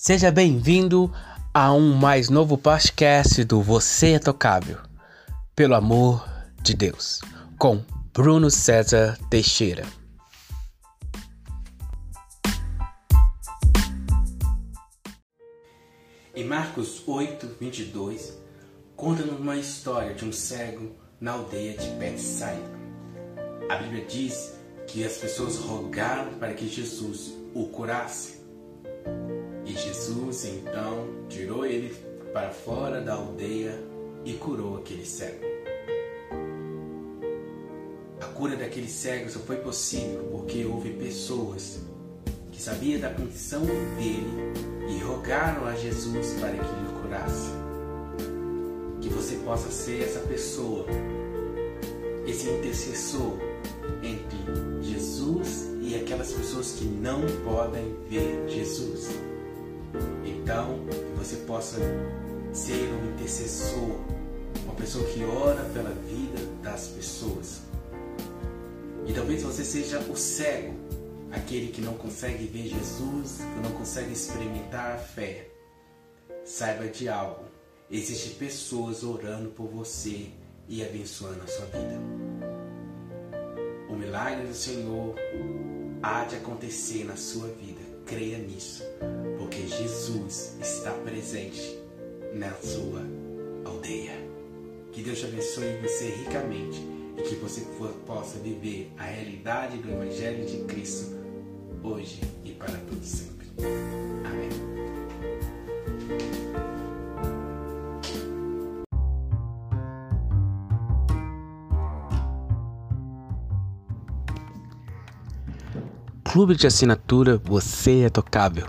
Seja bem-vindo a um mais novo podcast do Você é Tocável, pelo amor de Deus, com Bruno César Teixeira. Em Marcos 8, 22, conta-nos uma história de um cego na aldeia de Betsaida. A Bíblia diz que as pessoas rogaram para que Jesus o curasse. Jesus então tirou ele para fora da aldeia e curou aquele cego. A cura daquele cego só foi possível porque houve pessoas que sabiam da condição dele e rogaram a Jesus para que lhe curasse. Que você possa ser essa pessoa, esse intercessor entre Jesus e aquelas pessoas que não podem ver Jesus. Então, que você possa ser um intercessor, uma pessoa que ora pela vida das pessoas. E talvez você seja o cego, aquele que não consegue ver Jesus, que não consegue experimentar a fé. Saiba de algo, existem pessoas orando por você e abençoando a sua vida. O milagre do Senhor há de acontecer na sua vida. Creia nisso, porque Jesus está presente na sua aldeia. Que Deus te abençoe você ricamente e que você possa viver a realidade do Evangelho de Cristo hoje e para todo sempre. Amém. Clube de assinatura Você é Tocável,